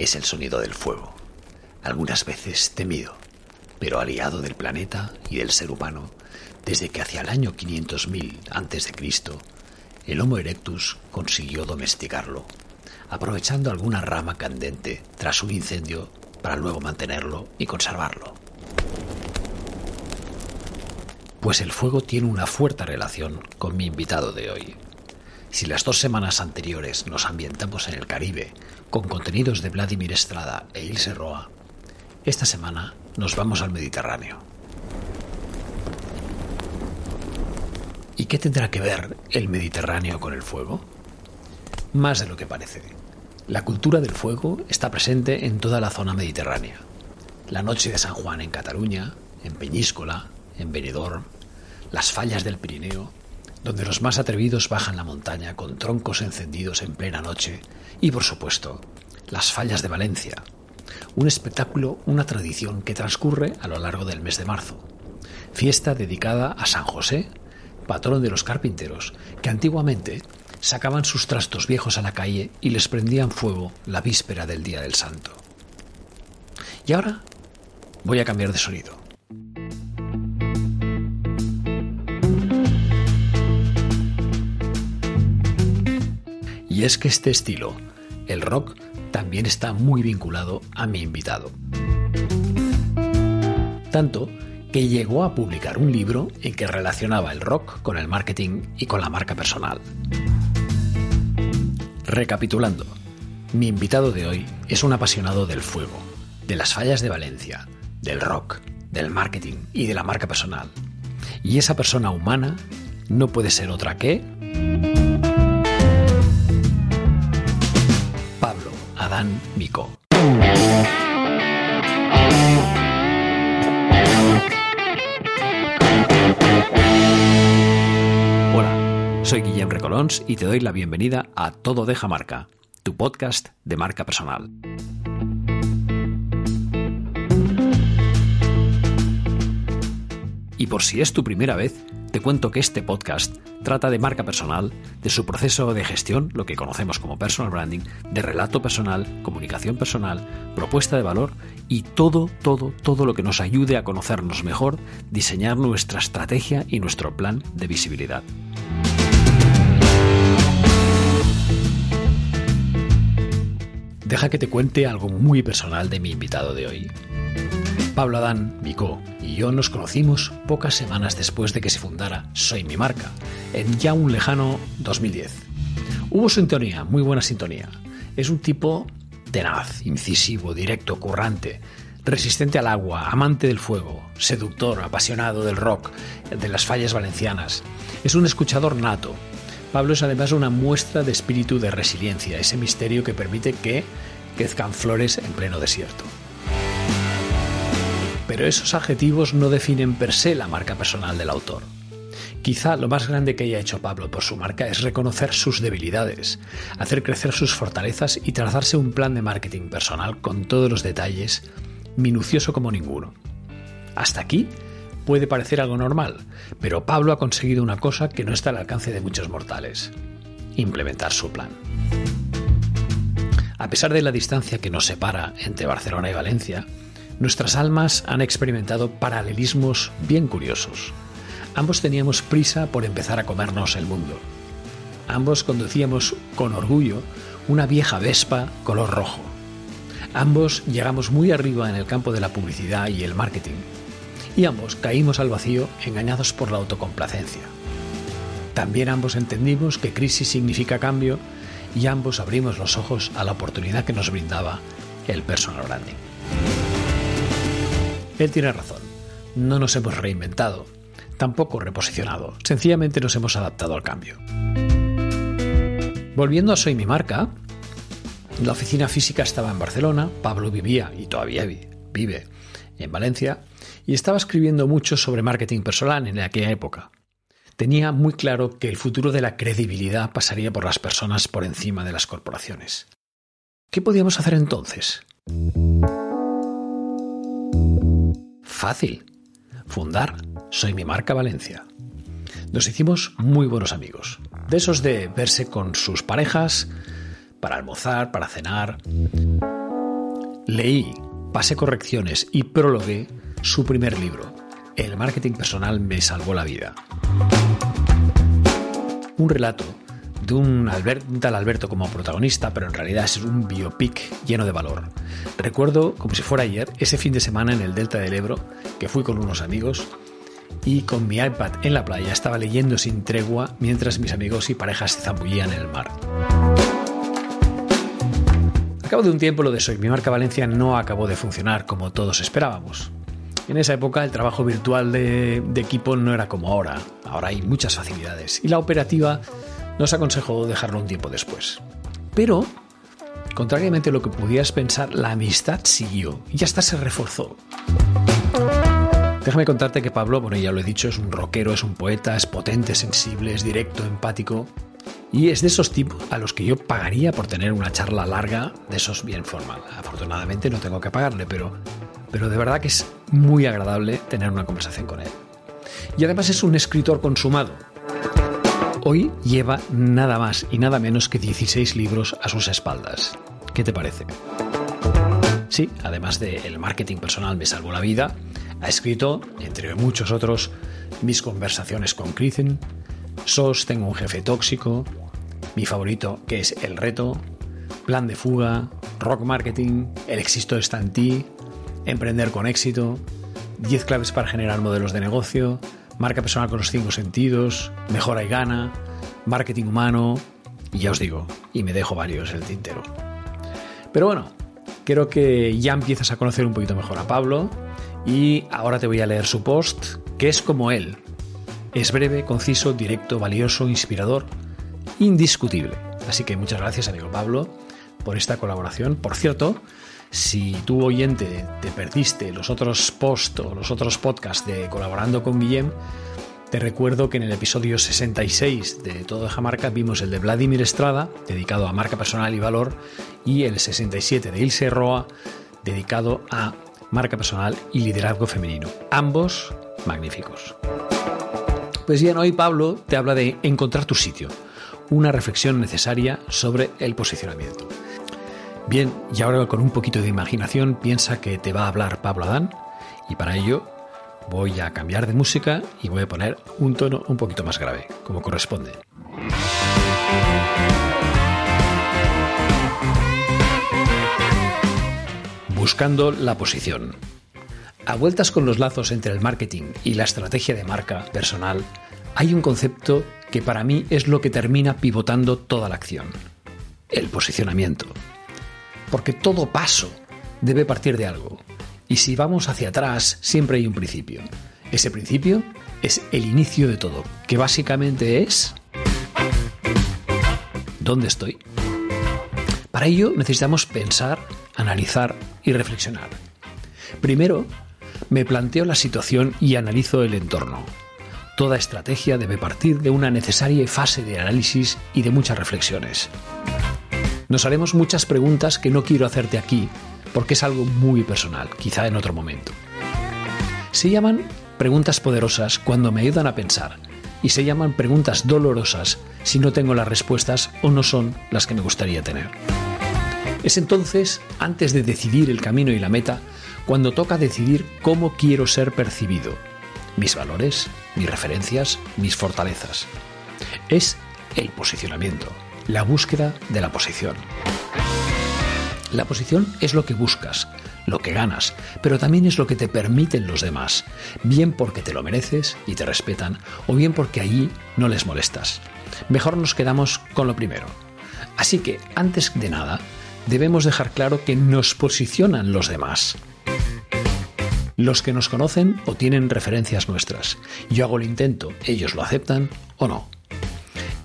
Es el sonido del fuego, algunas veces temido, pero aliado del planeta y del ser humano desde que hacia el año 500.000 a.C. el Homo erectus consiguió domesticarlo, aprovechando alguna rama candente tras un incendio para luego mantenerlo y conservarlo. Pues el fuego tiene una fuerte relación con mi invitado de hoy. Si las dos semanas anteriores nos ambientamos en el Caribe con contenidos de Vladimir Estrada e Ilse Roa, esta semana nos vamos al Mediterráneo. ¿Y qué tendrá que ver el Mediterráneo con el fuego? Más de lo que parece. La cultura del fuego está presente en toda la zona mediterránea. La noche de San Juan en Cataluña, en Peñíscola, en Benidorm, las fallas del Pirineo, donde los más atrevidos bajan la montaña con troncos encendidos en plena noche, y por supuesto, las fallas de Valencia, un espectáculo, una tradición que transcurre a lo largo del mes de marzo, fiesta dedicada a San José, patrón de los carpinteros, que antiguamente sacaban sus trastos viejos a la calle y les prendían fuego la víspera del Día del Santo. Y ahora voy a cambiar de sonido. Y es que este estilo, el rock, también está muy vinculado a mi invitado. Tanto que llegó a publicar un libro en que relacionaba el rock con el marketing y con la marca personal. Recapitulando, mi invitado de hoy es un apasionado del fuego, de las fallas de Valencia, del rock, del marketing y de la marca personal. Y esa persona humana no puede ser otra que... Hola, soy Guillem Recolons y te doy la bienvenida a Todo Deja Marca, tu podcast de marca personal. Y por si es tu primera vez, te cuento que este podcast trata de marca personal, de su proceso de gestión, lo que conocemos como personal branding, de relato personal, comunicación personal, propuesta de valor y todo, todo, todo lo que nos ayude a conocernos mejor, diseñar nuestra estrategia y nuestro plan de visibilidad. Deja que te cuente algo muy personal de mi invitado de hoy. Pablo Adán Micó y yo nos conocimos pocas semanas después de que se fundara Soy mi marca, en ya un lejano 2010. Hubo sintonía, muy buena sintonía. Es un tipo tenaz, incisivo, directo, currante, resistente al agua, amante del fuego, seductor, apasionado del rock, de las fallas valencianas. Es un escuchador nato. Pablo es además una muestra de espíritu de resiliencia, ese misterio que permite que crezcan flores en pleno desierto. Pero esos adjetivos no definen per se la marca personal del autor. Quizá lo más grande que haya hecho Pablo por su marca es reconocer sus debilidades, hacer crecer sus fortalezas y trazarse un plan de marketing personal con todos los detalles, minucioso como ninguno. Hasta aquí puede parecer algo normal, pero Pablo ha conseguido una cosa que no está al alcance de muchos mortales, implementar su plan. A pesar de la distancia que nos separa entre Barcelona y Valencia, nuestras almas han experimentado paralelismos bien curiosos. Ambos teníamos prisa por empezar a comernos el mundo. Ambos conducíamos con orgullo una vieja Vespa color rojo. Ambos llegamos muy arriba en el campo de la publicidad y el marketing. Y ambos caímos al vacío engañados por la autocomplacencia. También ambos entendimos que crisis significa cambio y ambos abrimos los ojos a la oportunidad que nos brindaba el personal branding. Él tiene razón. No nos hemos reinventado, tampoco reposicionado. Sencillamente nos hemos adaptado al cambio. Volviendo a Soy mi marca, La oficina física estaba en Barcelona, Pablo vivía y todavía vive en Valencia y estaba escribiendo mucho sobre marketing personal en aquella época. Tenía muy claro que el futuro de la credibilidad pasaría por las personas por encima de las corporaciones. ¿Qué podíamos hacer entonces? Fácil. Fundar Soy mi marca Valencia. Nos hicimos muy buenos amigos. De esos de verse con sus parejas para almorzar, para cenar. Leí, pasé correcciones y prologué su primer libro, El marketing personal me salvó la vida. Un relato un, tal Alberto como protagonista, pero en realidad es un biopic lleno de valor. Recuerdo, como si fuera ayer, ese fin de semana en el Delta del Ebro, que fui con unos amigos y con mi iPad en la playa estaba leyendo sin tregua mientras mis amigos y parejas se zambullían en el mar. Al de un tiempo lo de Soy mi marca Valencia no acabó de funcionar como todos esperábamos. En esa época el trabajo virtual de equipo no era como ahora. Ahora hay muchas facilidades y la operativa nos aconsejó dejarlo un tiempo después. Pero, contrariamente a lo que pudieras pensar, la amistad siguió y hasta se reforzó. Déjame contarte que Pablo, bueno, ya lo he dicho, es un rockero, es un poeta, es potente, sensible, es directo, empático. Y es de esos tipos a los que yo pagaría por tener una charla larga de esos bien formal. Afortunadamente no tengo que pagarle, pero, pero de verdad que es muy agradable tener una conversación con él. Y además es un escritor consumado. Hoy lleva nada más y nada menos que 16 libros a sus espaldas. ¿Qué te parece? Sí, además de El marketing personal me salvó la vida, ha escrito, entre muchos otros, Mis conversaciones con Krisen, SOS Tengo un jefe tóxico, mi favorito que es El reto, Plan de fuga, Rock Marketing, El éxito está en ti, Emprender con éxito, 10 claves para generar modelos de negocio, Marca personal con los cinco sentidos, Mejora y gana, Marketing humano, y ya os digo, y me dejo varios el tintero. Pero bueno, creo que ya empiezas a conocer un poquito mejor a Pablo y ahora te voy a leer su post, que es como él. Es breve, conciso, directo, valioso, inspirador, indiscutible. Así que muchas gracias, amigo Pablo, por esta colaboración. Por cierto, si tú oyente te perdiste los otros posts o los otros podcasts de Colaborando con Guillem, te recuerdo que en el episodio 66 de Todo de Jamarca vimos el de Vladimir Estrada, dedicado a marca personal y valor, y el 67 de Ilse Roa, dedicado a marca personal y liderazgo femenino. Ambos magníficos. Pues bien, hoy Pablo te habla de encontrar tu sitio, una reflexión necesaria sobre el posicionamiento. Bien, y ahora con un poquito de imaginación piensa que te va a hablar Pablo Adán y para ello voy a cambiar de música y voy a poner un tono un poquito más grave, como corresponde. Buscando la posición. A vueltas con los lazos entre el marketing y la estrategia de marca personal, hay un concepto que para mí es lo que termina pivotando toda la acción. El posicionamiento. Porque todo paso debe partir de algo. Y si vamos hacia atrás, siempre hay un principio. Ese principio es el inicio de todo, que básicamente es... ¿Dónde estoy? Para ello necesitamos pensar analizar y reflexionar. Primero, me planteo la situación y analizo el entorno. Toda estrategia debe partir de una necesaria fase de análisis y de muchas reflexiones. Nos haremos muchas preguntas que no quiero hacerte aquí porque es algo muy personal, quizá en otro momento. Se llaman preguntas poderosas cuando me ayudan a pensar y se llaman preguntas dolorosas si no tengo las respuestas o no son las que me gustaría tener. Es entonces, antes de decidir el camino y la meta, cuando toca decidir cómo quiero ser percibido, mis valores, mis referencias, mis fortalezas. Es el posicionamiento, la búsqueda de la posición. La posición es lo que buscas, lo que ganas, pero también es lo que te permiten los demás, bien porque te lo mereces y te respetan, o bien porque allí no les molestas. Mejor nos quedamos con lo primero. Así que, antes de nada, debemos dejar claro que nos posicionan los demás. Los que nos conocen o tienen referencias nuestras. Yo hago el intento, ellos lo aceptan o no.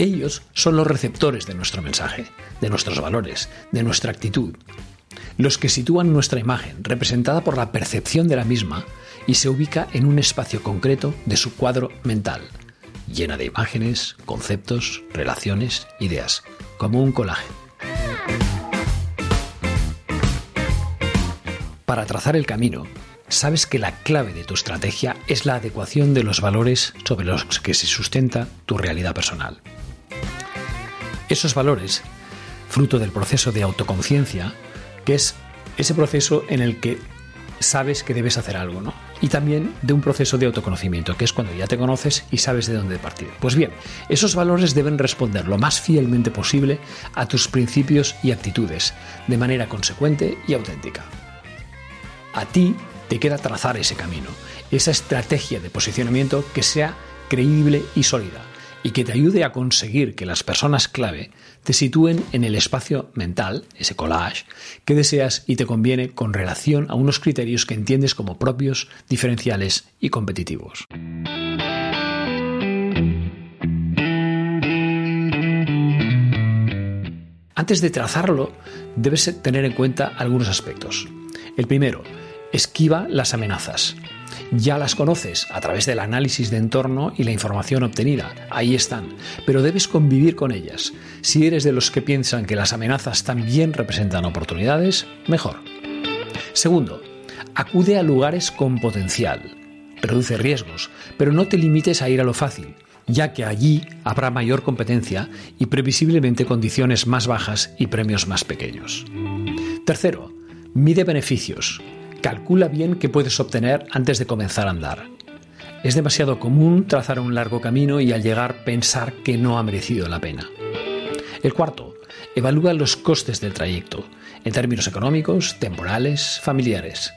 Ellos son los receptores de nuestro mensaje, de nuestros valores, de nuestra actitud, los que sitúan nuestra imagen, representada por la percepción de la misma, y se ubica en un espacio concreto de su cuadro mental, llena de imágenes, conceptos, relaciones, ideas, como un colaje. Para trazar el camino, sabes que la clave de tu estrategia es la adecuación de los valores sobre los que se sustenta tu realidad personal. Esos valores, fruto del proceso de autoconciencia, que es ese proceso en el que sabes que debes hacer algo, ¿no? Y también de un proceso de autoconocimiento, que es cuando ya te conoces y sabes de dónde partir. Pues bien, esos valores deben responder lo más fielmente posible a tus principios y actitudes, de manera consecuente y auténtica. A ti te queda trazar ese camino, esa estrategia de posicionamiento que sea creíble y sólida y que te ayude a conseguir que las personas clave te sitúen en el espacio mental, ese collage, que deseas y te conviene con relación a unos criterios que entiendes como propios, diferenciales y competitivos. Antes de trazarlo, debes tener en cuenta algunos aspectos. El primero, esquiva las amenazas ya las conoces a través del análisis de entorno y la información obtenida. Ahí están. Pero debes convivir con ellas. Si eres de los que piensan que las amenazas también representan oportunidades, mejor. Segundo, acude a lugares con potencial. Reduce riesgos, pero no te limites a ir a lo fácil, ya que allí habrá mayor competencia y previsiblemente condiciones más bajas y premios más pequeños. Tercero, mide beneficios. Calcula bien qué puedes obtener antes de comenzar a andar. Es demasiado común trazar un largo camino y al llegar pensar que no ha merecido la pena. El cuarto, evalúa los costes del trayecto, en términos económicos, temporales, familiares.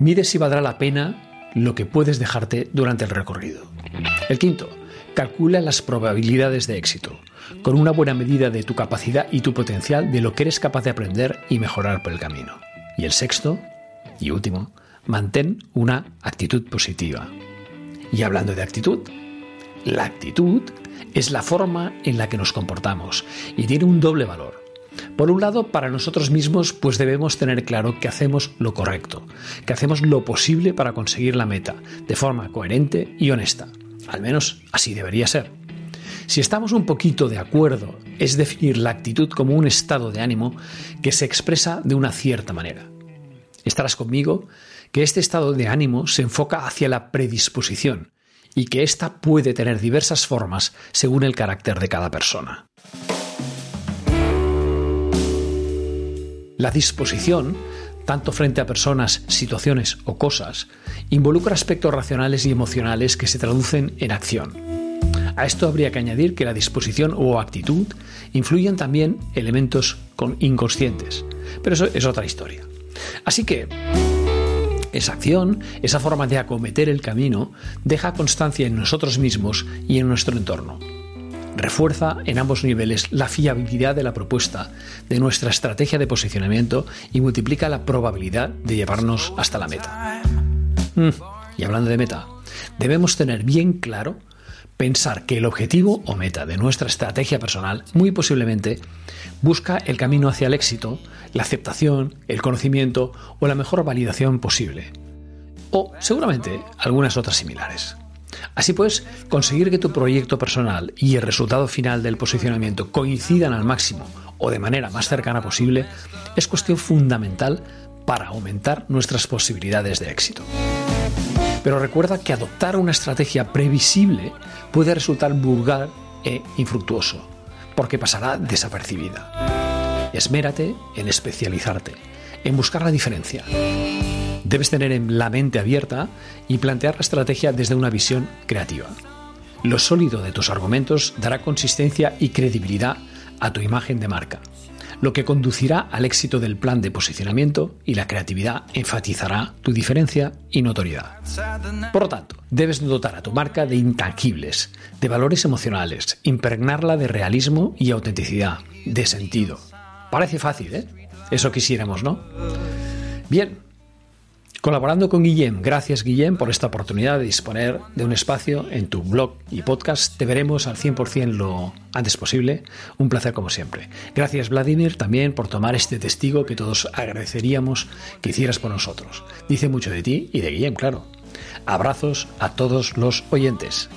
Mide si valdrá la pena lo que puedes dejarte durante el recorrido. El quinto, calcula las probabilidades de éxito, con una buena medida de tu capacidad y tu potencial de lo que eres capaz de aprender y mejorar por el camino. Y el sexto, y último, mantén una actitud positiva. Y hablando de actitud, la actitud es la forma en la que nos comportamos y tiene un doble valor. Por un lado, para nosotros mismos, pues debemos tener claro que hacemos lo correcto, que hacemos lo posible para conseguir la meta, de forma coherente y honesta. Al menos así debería ser. Si estamos un poquito de acuerdo, es definir la actitud como un estado de ánimo que se expresa de una cierta manera estarás conmigo, que este estado de ánimo se enfoca hacia la predisposición y que ésta puede tener diversas formas según el carácter de cada persona. La disposición, tanto frente a personas, situaciones o cosas, involucra aspectos racionales y emocionales que se traducen en acción. A esto habría que añadir que la disposición o actitud influyen también elementos inconscientes, pero eso es otra historia. Así que esa acción, esa forma de acometer el camino, deja constancia en nosotros mismos y en nuestro entorno. Refuerza en ambos niveles la fiabilidad de la propuesta, de nuestra estrategia de posicionamiento y multiplica la probabilidad de llevarnos hasta la meta. Mm, y hablando de meta, debemos tener bien claro pensar que el objetivo o meta de nuestra estrategia personal muy posiblemente busca el camino hacia el éxito, la aceptación, el conocimiento o la mejor validación posible. O seguramente algunas otras similares. Así pues, conseguir que tu proyecto personal y el resultado final del posicionamiento coincidan al máximo o de manera más cercana posible es cuestión fundamental para aumentar nuestras posibilidades de éxito. Pero recuerda que adoptar una estrategia previsible puede resultar vulgar e infructuoso, porque pasará desapercibida. Esmérate en especializarte, en buscar la diferencia. Debes tener la mente abierta y plantear la estrategia desde una visión creativa. Lo sólido de tus argumentos dará consistencia y credibilidad a tu imagen de marca lo que conducirá al éxito del plan de posicionamiento y la creatividad enfatizará tu diferencia y notoriedad. Por lo tanto, debes dotar a tu marca de intangibles, de valores emocionales, impregnarla de realismo y autenticidad, de sentido. Parece fácil, ¿eh? Eso quisiéramos, ¿no? Bien, Colaborando con Guillem, gracias Guillem por esta oportunidad de disponer de un espacio en tu blog y podcast. Te veremos al 100% lo antes posible. Un placer como siempre. Gracias Vladimir también por tomar este testigo que todos agradeceríamos que hicieras por nosotros. Dice mucho de ti y de Guillem, claro. Abrazos a todos los oyentes.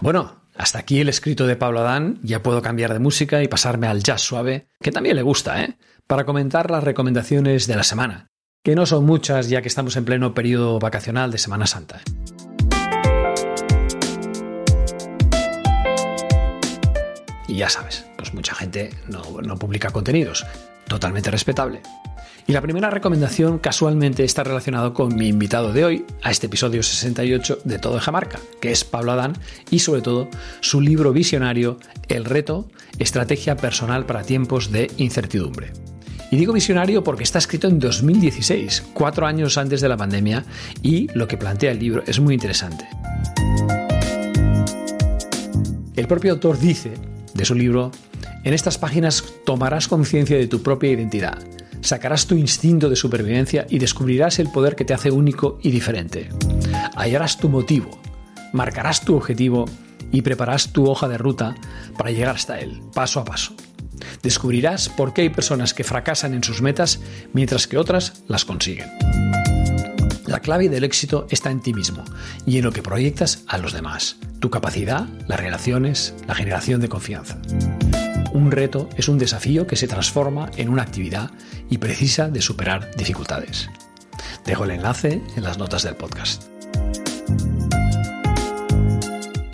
Bueno, hasta aquí el escrito de Pablo Adán, ya puedo cambiar de música y pasarme al jazz suave, que también le gusta, ¿eh? Para comentar las recomendaciones de la semana, que no son muchas ya que estamos en pleno periodo vacacional de Semana Santa. Y ya sabes, pues mucha gente no, no publica contenidos, totalmente respetable. Y la primera recomendación casualmente está relacionado con mi invitado de hoy a este episodio 68 de Todo en Jamarca, que es Pablo Adán y sobre todo su libro visionario El reto, estrategia personal para tiempos de incertidumbre. Y digo visionario porque está escrito en 2016, cuatro años antes de la pandemia, y lo que plantea el libro es muy interesante. El propio autor dice de su libro, en estas páginas tomarás conciencia de tu propia identidad sacarás tu instinto de supervivencia y descubrirás el poder que te hace único y diferente. Hallarás tu motivo, marcarás tu objetivo y prepararás tu hoja de ruta para llegar hasta él, paso a paso. Descubrirás por qué hay personas que fracasan en sus metas mientras que otras las consiguen. La clave del éxito está en ti mismo y en lo que proyectas a los demás, tu capacidad, las relaciones, la generación de confianza. Un reto es un desafío que se transforma en una actividad y precisa de superar dificultades. Dejo el enlace en las notas del podcast.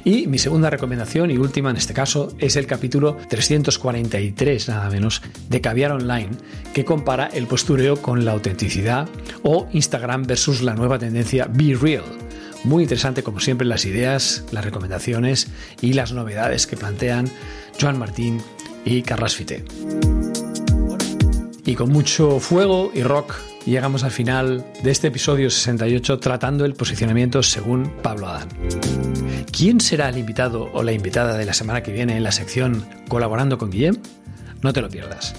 Y mi segunda recomendación y última en este caso es el capítulo 343 nada menos de Caviar Online que compara el postureo con la autenticidad o Instagram versus la nueva tendencia Be Real. Muy interesante como siempre las ideas, las recomendaciones y las novedades que plantean Joan Martín y Carlas Fite. Y con mucho fuego y rock llegamos al final de este episodio 68 tratando el posicionamiento según Pablo Adán. ¿Quién será el invitado o la invitada de la semana que viene en la sección Colaborando con Guillem? No te lo pierdas.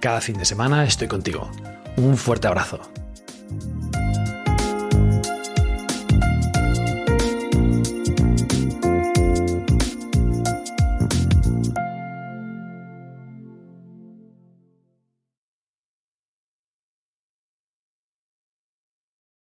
Cada fin de semana estoy contigo. Un fuerte abrazo.